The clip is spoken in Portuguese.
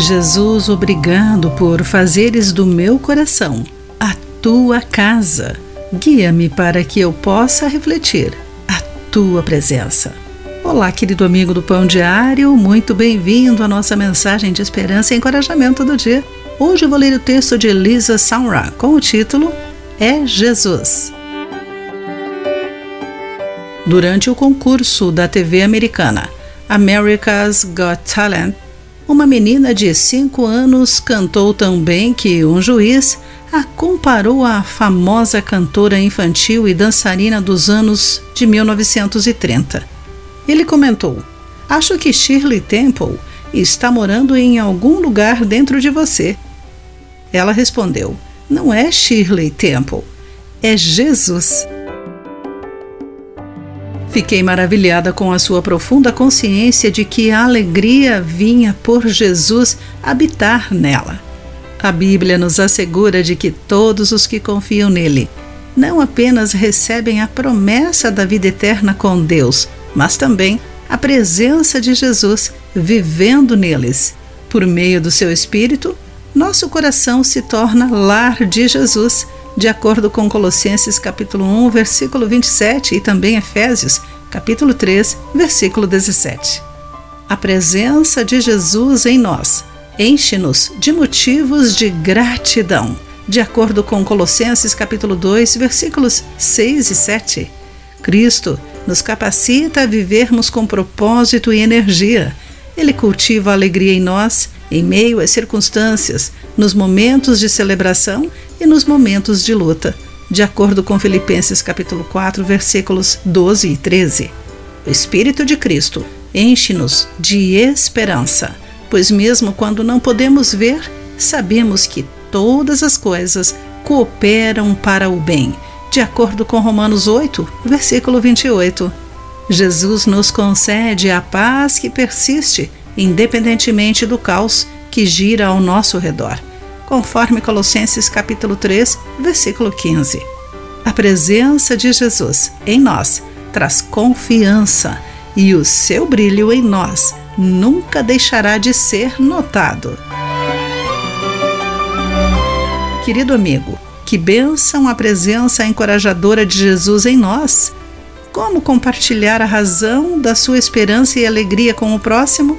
Jesus, obrigado por fazeres do meu coração a tua casa. Guia-me para que eu possa refletir a tua presença. Olá, querido amigo do Pão Diário, muito bem-vindo à nossa mensagem de esperança e encorajamento do dia. Hoje vou ler o texto de Elisa Samra com o título É Jesus. Durante o concurso da TV americana America's Got Talent, uma menina de 5 anos cantou tão bem que um juiz a comparou à famosa cantora infantil e dançarina dos anos de 1930. Ele comentou: Acho que Shirley Temple está morando em algum lugar dentro de você. Ela respondeu: Não é Shirley Temple, é Jesus. Fiquei maravilhada com a sua profunda consciência de que a alegria vinha por Jesus habitar nela. A Bíblia nos assegura de que todos os que confiam nele não apenas recebem a promessa da vida eterna com Deus, mas também a presença de Jesus vivendo neles. Por meio do seu Espírito, nosso coração se torna lar de Jesus de acordo com Colossenses capítulo 1, versículo 27 e também Efésios capítulo 3, versículo 17. A presença de Jesus em nós enche-nos de motivos de gratidão, de acordo com Colossenses capítulo 2, versículos 6 e 7. Cristo nos capacita a vivermos com propósito e energia. Ele cultiva a alegria em nós em meio às circunstâncias, nos momentos de celebração e nos momentos de luta, de acordo com Filipenses capítulo 4, versículos 12 e 13. O Espírito de Cristo enche-nos de esperança, pois mesmo quando não podemos ver, sabemos que todas as coisas cooperam para o bem, de acordo com Romanos 8, versículo 28. Jesus nos concede a paz que persiste, independentemente do caos que gira ao nosso redor conforme Colossenses capítulo 3, versículo 15. A presença de Jesus em nós traz confiança e o seu brilho em nós nunca deixará de ser notado. Querido amigo, que bênção a presença encorajadora de Jesus em nós! Como compartilhar a razão da sua esperança e alegria com o próximo?